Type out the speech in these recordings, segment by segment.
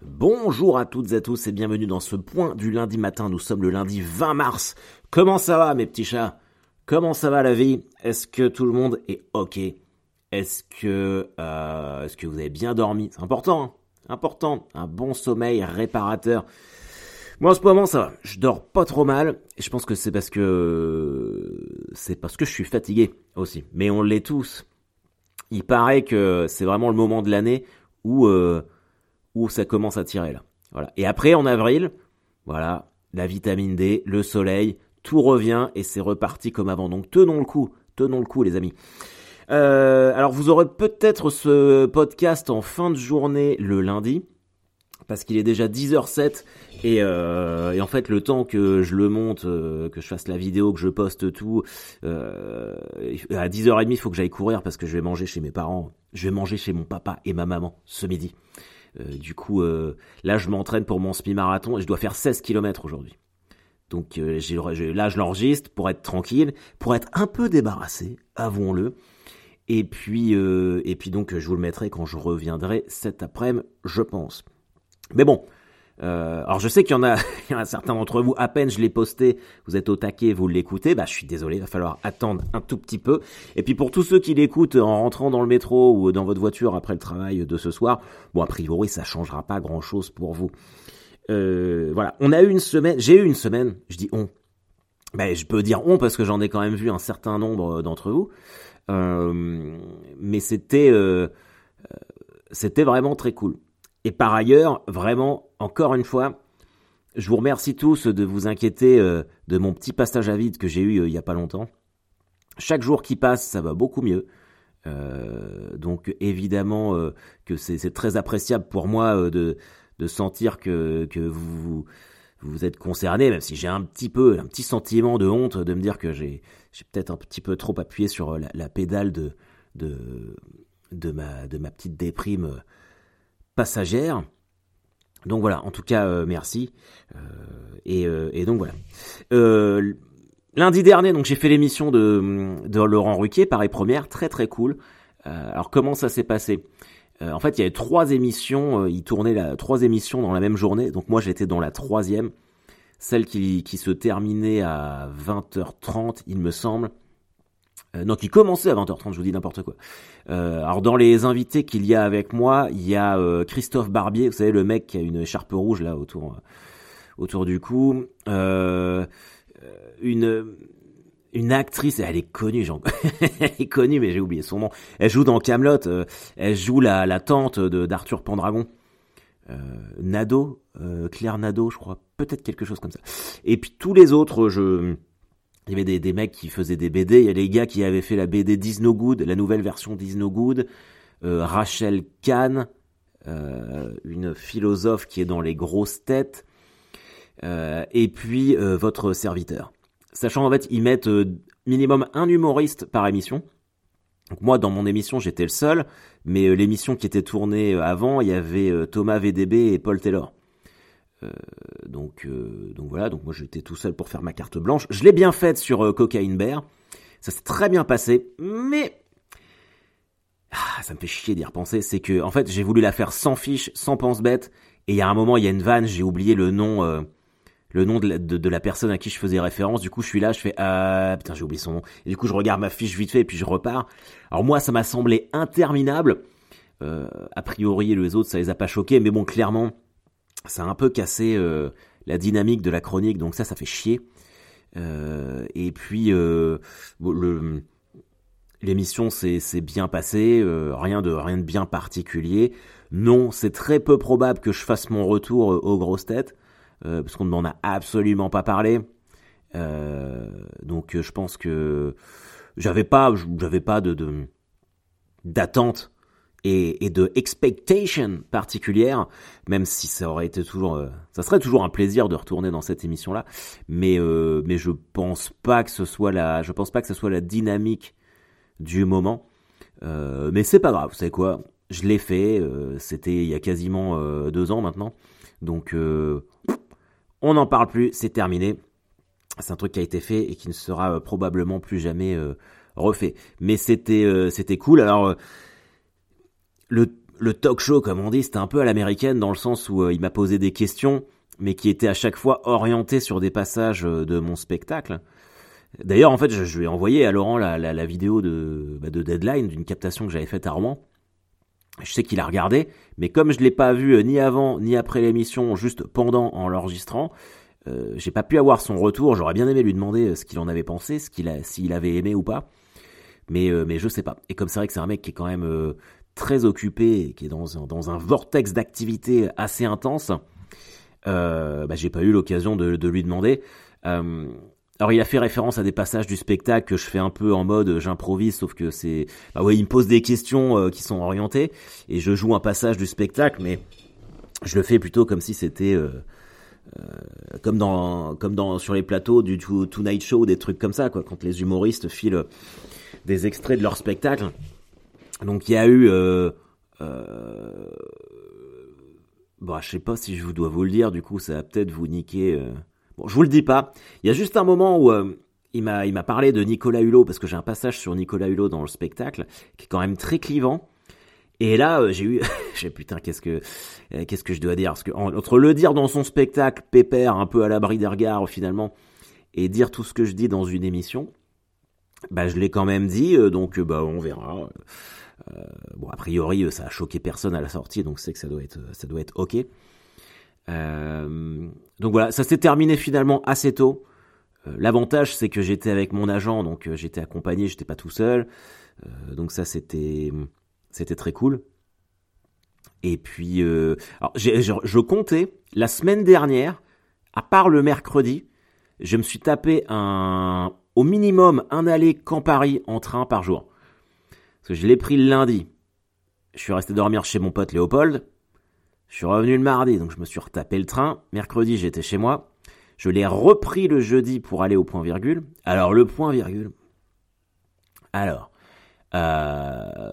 Bonjour à toutes et à tous et bienvenue dans ce point du lundi matin. Nous sommes le lundi 20 mars. Comment ça va mes petits chats? Comment ça va la vie? Est-ce que tout le monde est ok? Est-ce que euh, est-ce que vous avez bien dormi? C'est important, hein important. Un bon sommeil réparateur. Moi en ce moment ça va. Je dors pas trop mal. Et je pense que c'est parce que c'est parce que je suis fatigué aussi. Mais on l'est tous. Il paraît que c'est vraiment le moment de l'année où euh, où ça commence à tirer là. Voilà. Et après en avril, voilà, la vitamine D, le soleil, tout revient et c'est reparti comme avant. Donc tenons le coup, tenons le coup les amis. Euh, alors vous aurez peut-être ce podcast en fin de journée le lundi parce qu'il est déjà 10h07 et, euh, et, en fait le temps que je le monte, euh, que je fasse la vidéo, que je poste tout, à 10h30 il faut que j'aille courir parce que je vais manger chez mes parents, je vais manger chez mon papa et ma maman ce midi. Euh, du coup euh, là je m'entraîne pour mon semi-marathon et je dois faire 16 km aujourd'hui. Donc euh, là je l'enregistre pour être tranquille, pour être un peu débarrassé, avouons-le. Et puis, et puis donc je vous le mettrai quand je reviendrai cet après-midi, je pense. Mais bon, euh, alors je sais qu'il y en a, il y en a certains d'entre vous, à peine je l'ai posté, vous êtes au taquet, vous l'écoutez, bah je suis désolé, il va falloir attendre un tout petit peu. Et puis pour tous ceux qui l'écoutent en rentrant dans le métro ou dans votre voiture après le travail de ce soir, bon a priori ça changera pas grand chose pour vous. Euh, voilà, on a eu une semaine, j'ai eu une semaine, je dis on, ben, je peux dire on parce que j'en ai quand même vu un certain nombre d'entre vous, euh, mais c'était euh, c'était vraiment très cool. Et par ailleurs, vraiment, encore une fois, je vous remercie tous de vous inquiéter euh, de mon petit passage à vide que j'ai eu euh, il n'y a pas longtemps. Chaque jour qui passe, ça va beaucoup mieux. Euh, donc évidemment que c'est très appréciable pour moi de, sentir que, vous, vous êtes concerné, même si j'ai un petit peu, un petit sentiment de honte de me dire que j'ai peut-être un petit peu trop appuyé sur la, pédale de, de ma petite déprime passagère. Donc voilà, en tout cas, euh, merci. Euh, et, euh, et, donc voilà. lundi dernier, donc j'ai fait l'émission de, de Laurent Ruquier, pareil première, très très cool. alors comment ça s'est passé? En fait, il y avait trois émissions, il tournait la, trois émissions dans la même journée. Donc moi, j'étais dans la troisième, celle qui, qui se terminait à 20h30, il me semble. Euh, non, qui commençait à 20h30, je vous dis n'importe quoi. Euh, alors dans les invités qu'il y a avec moi, il y a euh, Christophe Barbier, vous savez le mec qui a une écharpe rouge là autour euh, autour du cou. Euh, une une actrice, elle est connue, genre, elle est connue, mais j'ai oublié son nom. Elle joue dans Camelot, elle joue la, la tante de d'Arthur Pendragon. Nado, Claire Nado, je crois, peut-être quelque chose comme ça. Et puis tous les autres, je il y avait des, mecs qui faisaient des BD. Il y a les gars qui avaient fait la BD Disno Good, la nouvelle version Disno Good. Euh, Rachel Kahn, euh, une philosophe qui est dans les grosses têtes. Euh, et puis votre serviteur. Sachant en fait, ils mettent minimum un humoriste par émission. Donc moi, dans mon émission, j'étais le seul, mais l'émission qui était tournée avant, il y avait Thomas VDB et Paul Taylor. Euh, donc, euh, donc voilà, donc moi j'étais tout seul pour faire ma carte blanche. Je l'ai bien faite sur euh, Cocaine Bear. Ça s'est très bien passé, mais ah, ça me fait chier d'y repenser. C'est que en fait j'ai voulu la faire sans fiche, sans pense bête. Et il y a un moment, il y a une vanne, j'ai oublié le nom, euh, le nom de la, personne à qui je faisais référence. Du coup, je suis là, je fais ah putain, j'ai oublié son nom. Et du coup, je regarde ma fiche vite fait et puis je repars. Alors moi, ça m'a semblé interminable. Euh, a priori, les autres, ça les a pas choqués, mais bon, clairement, ça a un peu cassé euh, la dynamique de la chronique, donc ça, ça fait chier. Euh, et puis, euh, le, l'émission s'est, bien passée, euh, rien de rien de bien particulier. Non, c'est très peu probable que je fasse mon retour euh, aux grosses têtes, euh, parce qu'on ne m'en a absolument pas parlé. donc, je pense que j'avais pas, j'avais pas de, de d'attente et, de expectation particulière, même si ça aurait été toujours, euh, ça serait toujours un plaisir de retourner dans cette émission-là, mais euh, mais je pense pas que ce soit la, je pense pas que ce soit la dynamique du moment, euh, mais c'est pas grave, vous savez quoi, je l'ai fait, c'était il y a quasiment deux ans maintenant, donc on n'en parle plus, c'est terminé, c'est un truc qui a été fait et qui ne sera probablement plus jamais refait, mais c'était c'était cool, alors le, talk show, comme on dit, c'était un peu à l'américaine dans le sens où il m'a posé des questions, mais qui étaient à chaque fois orientées sur des passages de mon spectacle. D'ailleurs, en fait, je, lui ai envoyé à Laurent la, vidéo de, bah, de Deadline, d'une captation que j'avais faite à Rouen. Je sais qu'il a regardé, mais comme je l'ai pas vu euh, ni avant ni après l'émission, juste pendant en l'enregistrant, euh, j'ai pas pu avoir son retour. J'aurais bien aimé lui demander euh, ce qu'il en avait pensé, ce qu'il s'il avait aimé ou pas. Mais euh, mais je sais pas. Et comme c'est vrai que c'est un mec qui est quand même euh, très occupé, et qui est dans un, dans un vortex d'activité assez intense, euh, bah, j'ai pas eu l'occasion de, lui demander. Alors il a fait référence à des passages du spectacle que je fais un peu en mode euh, j'improvise, sauf que c'est, bah ouais, il me pose des questions euh, qui sont orientées et je joue un passage du spectacle, mais je le fais plutôt comme si c'était euh, euh comme dans comme dans sur les plateaux du Tonight Show, des trucs comme ça, quoi, quand les humoristes filent des extraits de leur spectacle. Donc il y a eu, euh, bon, je sais pas si je dois vous le dire, du coup ça va peut-être vous niquer. Bon, je vous le dis pas. Il y a juste un moment où euh, il m'a il m'a parlé de Nicolas Hulot parce que j'ai un passage sur Nicolas Hulot dans le spectacle qui est quand même très clivant. Et là, euh, j'ai eu, j'ai putain, qu'est-ce que, euh, qu'est-ce que je dois dire? Parce que entre le dire dans son spectacle, pépère, un peu à l'abri des regards finalement, et dire tout ce que je dis dans une émission, bah je l'ai quand même dit. donc bah on verra. Euh, bon, a priori, ça a choqué personne à la sortie, donc c'est que ça doit être, ça doit être ok. Euh, donc voilà, ça s'est terminé finalement assez tôt. Euh, L'avantage, c'est que j'étais avec mon agent, donc euh, j'étais accompagné, j'étais pas tout seul. Euh, donc ça, c'était c'était très cool. Et puis, euh, je, comptais la semaine dernière, à part le mercredi, je me suis tapé un au minimum un aller Camp Paris en train par jour. Parce que je l'ai pris le lundi. Je suis resté dormir chez mon pote Léopold. Je suis revenu le mardi, donc je me suis retapé le train. Mercredi, j'étais chez moi. Je l'ai repris le jeudi pour aller au point virgule. Alors, le point virgule. Alors, euh,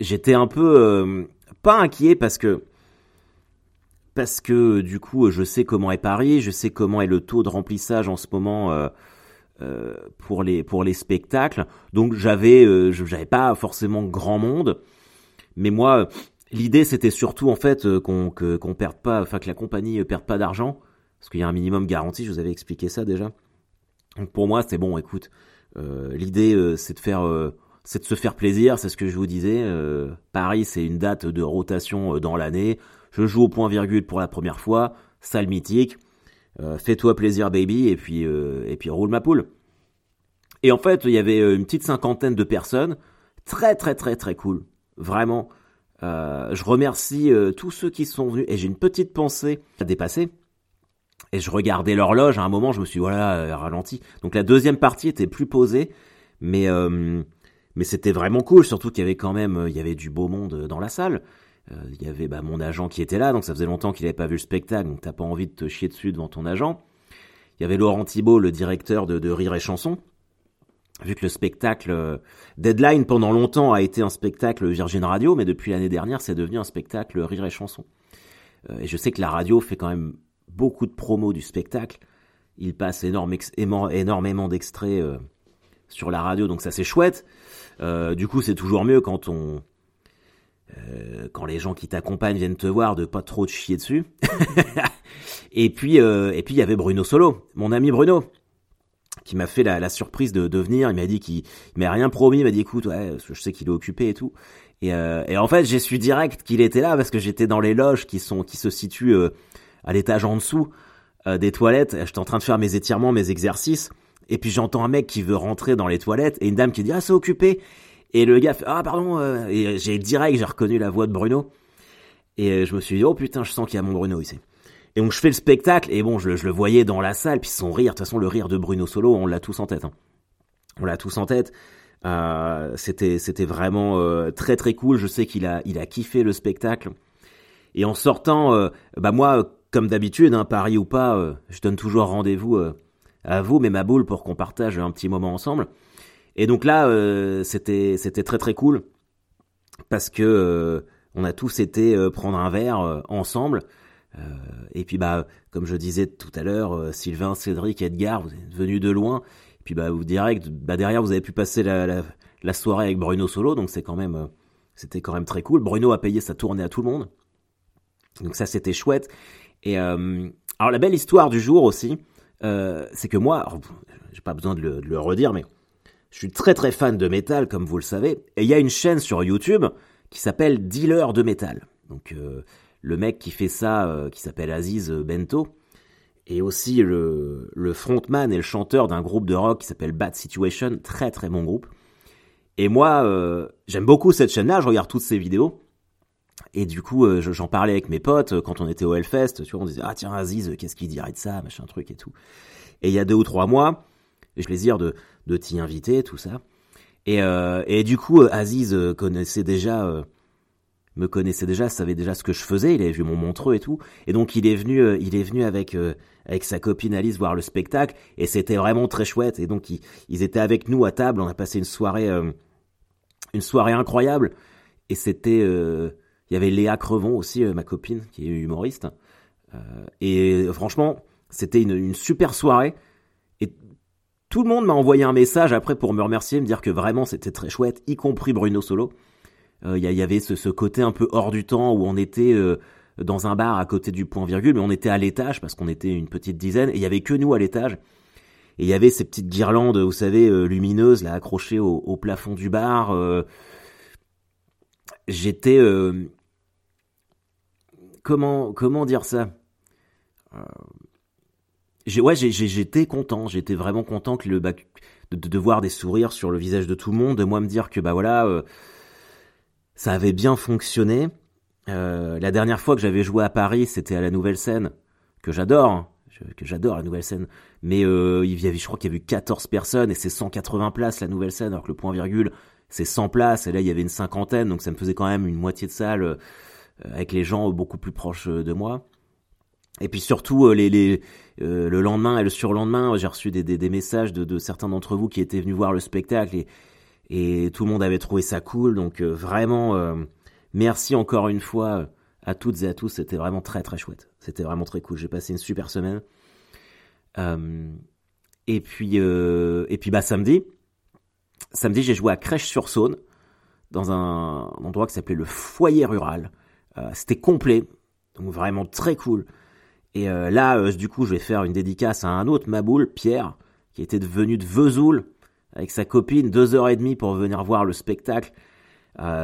j'étais un peu euh, pas inquiet parce que parce que du coup, je sais comment est Paris, je sais comment est le taux de remplissage en ce moment euh, pour les pour les spectacles. Donc, j'avais euh, j'avais pas forcément grand monde, mais moi L'idée, c'était surtout en fait euh, qu'on que, qu'on perde pas, enfin que la compagnie perde pas d'argent, parce qu'il y a un minimum garanti. Je vous avais expliqué ça déjà. Donc pour moi, c'est bon. Écoute, euh, l'idée, euh, c'est de faire, euh, c'est de se faire plaisir. C'est ce que je vous disais. Euh, Paris, c'est une date de rotation dans l'année. Je joue au point virgule pour la première fois, salle mythique. Fais-toi plaisir, baby, et puis et puis roule ma poule. Et en fait, il y avait une petite cinquantaine de personnes, très très très très cool, vraiment. Euh, je remercie euh, tous ceux qui sont venus et j'ai une petite pensée à dépasser. Et je regardais l'horloge, à un moment je me suis voilà, euh, ralenti. Donc la deuxième partie était plus posée, mais euh, mais c'était vraiment cool, surtout qu'il y avait quand même il y avait du beau monde dans la salle. Il y avait bah, mon agent qui était là, donc ça faisait longtemps qu'il n'avait pas vu le spectacle, donc t'as pas envie de te chier dessus devant ton agent. Il y avait Laurent Thibault, le directeur de, Rire et Chanson, vu que le spectacle Deadline pendant longtemps a été un spectacle Virgin Radio, mais depuis l'année dernière, c'est devenu un spectacle Rire et Chanson. Euh, et je sais que la radio fait quand même beaucoup de promos du spectacle. Il passe énormément d'extraits euh, sur la radio, donc ça c'est chouette. Euh, du coup, c'est toujours mieux quand on euh, quand les gens qui t'accompagnent viennent te voir de pas trop te chier dessus. et puis et puis il y avait Bruno Solo, mon ami Bruno qui m'a fait la, la, surprise de, de venir. Il m'a dit qu'il m'a rien promis. Il m'a dit écoute, ouais, je sais qu'il est occupé et tout. Et, euh, et en fait, j'ai su direct qu'il était là parce que j'étais dans les loges qui sont qui se situent euh, à l'étage en dessous euh, des toilettes. J'étais en train de faire mes étirements, mes exercices. Et puis j'entends un mec qui veut rentrer dans les toilettes et une dame qui dit ah c'est occupé. Et le gars fait ah pardon. Euh, et j'ai direct j'ai reconnu la voix de Bruno. Et je me suis dit oh putain je sens qu'il y a mon Bruno ici. Et donc je fais le spectacle, et bon, je, le voyais dans la salle, puis son rire, de toute façon, le rire de Bruno Solo, on l'a tous en tête. Hein. On l'a tous en tête. Euh, c'était c'était vraiment euh, très très cool. Je sais qu'il a il a kiffé le spectacle. Et en sortant, euh, bah moi, comme d'habitude, hein, Paris ou pas, euh, je donne toujours rendez-vous euh, à vous, mais ma boule, pour qu'on partage un petit moment ensemble. Et donc là, c'était c'était très très cool parce que on a tous été prendre un verre ensemble. Euh, et puis bah comme je disais tout à l'heure, euh, Sylvain, Cédric, Edgar, vous êtes venus de loin. Et puis bah vous direct, bah derrière vous avez pu passer la, la, la soirée avec Bruno Solo, donc c'est quand même c'était quand même très cool. Bruno a payé sa tournée à tout le monde. Donc ça, c'était chouette. Et euh, alors la belle histoire du jour aussi, euh, c'est que moi, j'ai pas besoin de le, de le, redire, mais je suis très très fan de métal, comme vous le savez. Et il y a une chaîne sur YouTube qui s'appelle Dealer de métal. Donc euh, le mec qui fait ça, euh, qui s'appelle Aziz Bento, et aussi le, le frontman et le chanteur d'un groupe de rock qui s'appelle Bad Situation, très très bon groupe. Et moi, euh, j'aime beaucoup cette chaîne-là, je regarde toutes ses vidéos. Et du coup, j'en parlais avec mes potes quand on était au Hellfest, tu vois, on disait ah tiens Aziz, qu'est-ce qu'il dirait de ça, machin truc et tout. Et il y a deux ou trois mois, j'ai plaisir de de t'y inviter, tout ça. Et euh, et du coup, Aziz connaissait déjà me connaissait déjà, savait déjà ce que je faisais, il avait vu mon montreux et tout, et donc il est venu, il est venu avec avec sa copine Alice voir le spectacle, et c'était vraiment très chouette. Et donc ils, étaient avec nous à table, on a passé une soirée, une soirée incroyable, et c'était il y avait Léa Crevon aussi, euh, ma copine, qui est humoriste. Euh, et franchement, c'était une, une, super soirée. Et tout le monde m'a envoyé un message après pour me remercier, me dire que vraiment c'était très chouette, y compris Bruno Solo. Euh, il y, y, avait ce, côté un peu hors du temps où on était euh, dans un bar à côté du point virgule, mais on était à l'étage parce qu'on était une petite dizaine et il y avait que nous à l'étage. Et il y avait ces petites guirlandes, vous savez, euh, lumineuses, là, accrochées au, plafond du bar. J'étais comment comment dire ça? Euh, ouais j'étais content. J'étais vraiment content le bah, de, voir des sourires sur le visage de tout le monde de moi me dire que bah voilà euh, ça avait bien fonctionné. Euh, la dernière fois que j'avais joué à Paris c'était à la Nouvelle Scène que j'adore hein, que j'adore la Nouvelle Scène. Mais euh, il y avait je crois qu'il y avait eu 14 personnes et c'est 180 places la Nouvelle Scène alors que le point virgule c'est 100 places. Et là il y avait une cinquantaine donc ça me faisait quand même une moitié de salle avec les gens beaucoup plus proches de moi. Et puis surtout, euh, euh, le lendemain et le surlendemain, j'ai reçu des, messages de, certains d'entre vous qui étaient venus voir le spectacle et, tout le monde avait trouvé ça cool. Donc vraiment, merci encore une fois à toutes et à tous. C'était vraiment très très chouette. C'était vraiment très cool. J'ai passé une super semaine. et puis et puis bah samedi, samedi j'ai joué à Crèche-sur-Saône dans un endroit qui s'appelait le Foyer Rural. Euh, c'était complet, donc vraiment très cool. Et euh, là, euh, du coup, je vais faire une dédicace à un autre Maboul, Pierre, qui était venu de Vesoul avec sa copine, deux heures et demie pour venir voir le spectacle.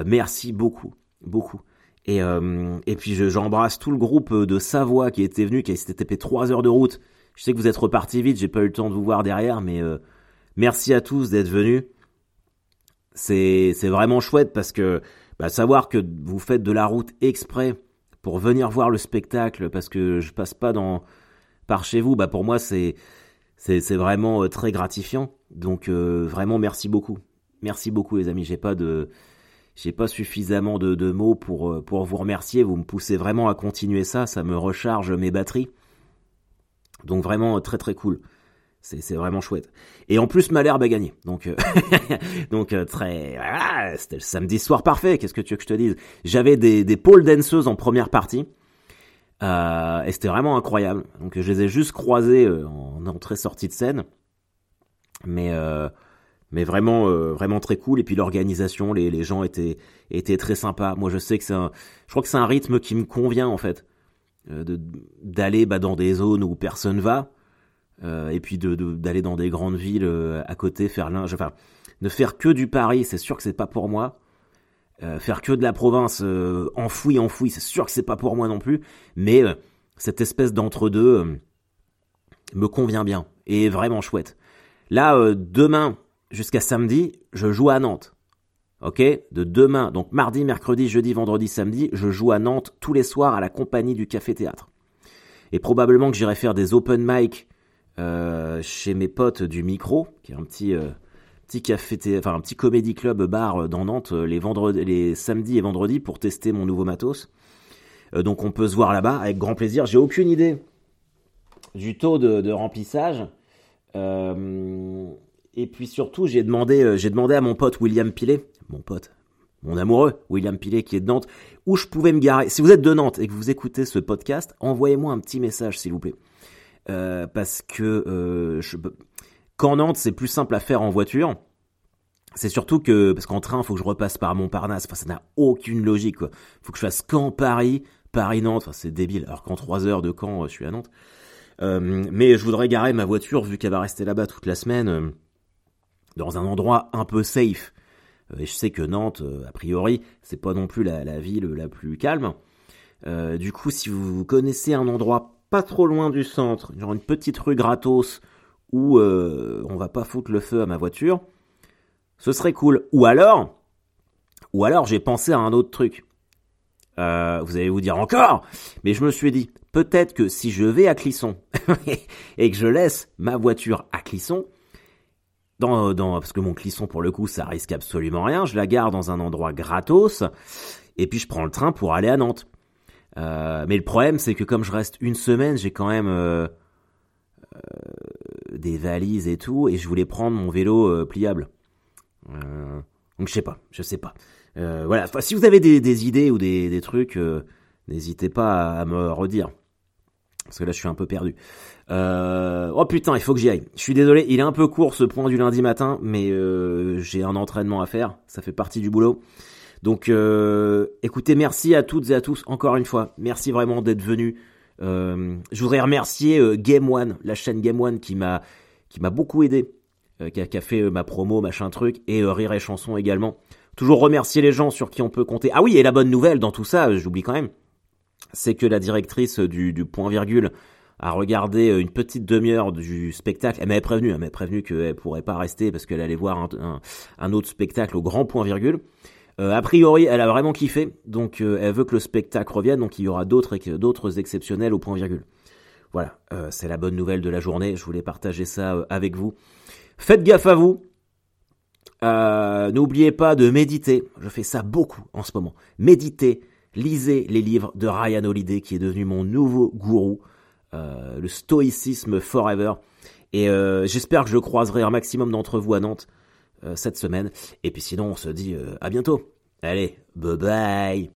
merci beaucoup, beaucoup. Et, et puis j'embrasse tout le groupe de Savoie qui était venu, qui s'était tapé trois heures de route. Je sais que vous êtes reparti vite, j'ai pas eu le temps de vous voir derrière, mais merci à tous d'être venus. C'est c'est vraiment chouette parce que bah, savoir que vous faites de la route exprès pour venir voir le spectacle parce que je passe pas dans par chez vous, bah pour moi c'est c'est vraiment euh, très gratifiant. Donc euh, vraiment merci beaucoup. Merci beaucoup les amis, j'ai pas de j'ai pas suffisamment de, de mots pour euh, pour vous remercier, vous me poussez vraiment à continuer ça, ça me recharge mes batteries. Donc vraiment très très cool. C'est vraiment chouette. Et en plus, Malherbe a gagné. Donc, euh, donc euh, très, voilà, c'était le samedi soir parfait. Qu'est-ce que tu veux que je te dise? J'avais des, des pôles danseuses en première partie. Euh, et c'était vraiment incroyable. Donc, je les ai juste croisées euh, en entrée-sortie de scène. Mais, euh, mais vraiment, vraiment très cool. Et puis l'organisation, les, les gens étaient, étaient très sympas. Moi, je sais que c'est un, je crois que c'est un rythme qui me convient en fait, de d'aller bah, dans des zones où personne va euh, et puis d'aller dans des grandes villes euh, à côté, faire l'un, enfin, ne faire que du Paris, c'est sûr que c'est pas pour moi. Euh, faire que de la province enfoui, enfoui, c'est sûr que c'est pas pour moi non plus. Mais cette espèce d'entre-deux me convient bien et vraiment chouette. Là, demain jusqu'à samedi, je joue à Nantes. Ok? De demain, donc mardi, mercredi, jeudi, vendredi, samedi, je joue à Nantes tous les soirs à la compagnie du Café Théâtre. Et probablement que j'irai faire des open mic euh, chez mes potes du Micro, qui est un petit euh, petit café, enfin un petit comédie club bar euh, dans Nantes les les samedis et vendredis pour tester mon nouveau matos. donc on peut se voir là-bas avec grand plaisir. J'ai aucune idée du taux de, de remplissage. et puis surtout, j'ai demandé, j'ai demandé à mon pote William Pilet, mon pote, mon amoureux William Pilet qui est de Nantes, où je pouvais me garer. Si vous êtes de Nantes et que vous écoutez ce podcast, envoyez-moi un petit message s'il vous plaît. Euh, parce que euh, quand Nantes c'est plus simple à faire en voiture, c'est surtout que parce qu'en train, faut que je repasse par Montparnasse. Enfin, ça n'a aucune logique. Quoi. Faut que je fasse Caen Paris, Paris Nantes. Enfin, c'est débile. Alors qu'en 3 heures de Caen, je suis à Nantes. Euh, mais je voudrais garer ma voiture vu qu'elle va rester là-bas toute la semaine euh, dans un endroit un peu safe. Euh, et je sais que Nantes, a priori, c'est pas non plus la, ville la plus calme. du coup, si vous connaissez un endroit pas trop loin du centre, genre une petite rue gratos où on va pas foutre le feu à ma voiture, ce serait cool. Ou alors, ou alors j'ai pensé à un autre truc. Euh, vous allez vous dire encore, mais je me suis dit, peut-être que si je vais à Clisson et que je laisse ma voiture à Clisson, dans, parce que mon Clisson pour le coup ça risque absolument rien, je la garde dans un endroit gratos et puis je prends le train pour aller à Nantes. Euh, mais le problème c'est que comme je reste une semaine, j'ai quand même euh, des valises et tout et je voulais prendre mon vélo pliable. Euh, donc je sais pas, je sais pas. Euh, voilà, si vous avez des, idées ou des, trucs, euh, n'hésitez pas à, me redire. Parce que là, je suis un peu perdu. oh putain, il faut que j'y aille. Je suis désolé, il est un peu court ce point du lundi matin, mais j'ai un entraînement à faire. Ça fait partie du boulot. Donc, écoutez, merci à toutes et à tous encore une fois. Merci vraiment d'être venus. je voudrais remercier Game One, la chaîne Game One qui m'a qui m'a beaucoup aidé euh, qui, a, fait euh, ma promo, machin truc, et euh, Rire et Chanson également. Toujours remercier les gens sur qui on peut compter. Ah oui, et la bonne nouvelle dans tout ça, j'oublie quand même, c'est que la directrice du, du point virgule a regardé une petite demi-heure du spectacle. Elle m'avait prévenu, elle m'avait prévenu qu'elle pourrait pas rester parce qu'elle allait voir un, un, autre spectacle au grand point virgule. A priori, elle a vraiment kiffé, donc elle veut que le spectacle revienne, donc il y aura d'autres d'autres exceptionnels au point virgule. Voilà, c'est la bonne nouvelle de la journée. Je voulais partager ça avec vous. Faites gaffe à vous. Euh, n'oubliez pas de méditer. Je fais ça beaucoup en ce moment. Méditez. Lisez les livres de Ryan Holiday qui est devenu mon nouveau gourou. Euh, le stoïcisme forever. Et euh, j'espère que je croiserai un maximum d'entre vous à Nantes cette semaine. Et puis sinon, on se dit à bientôt. Allez, bye bye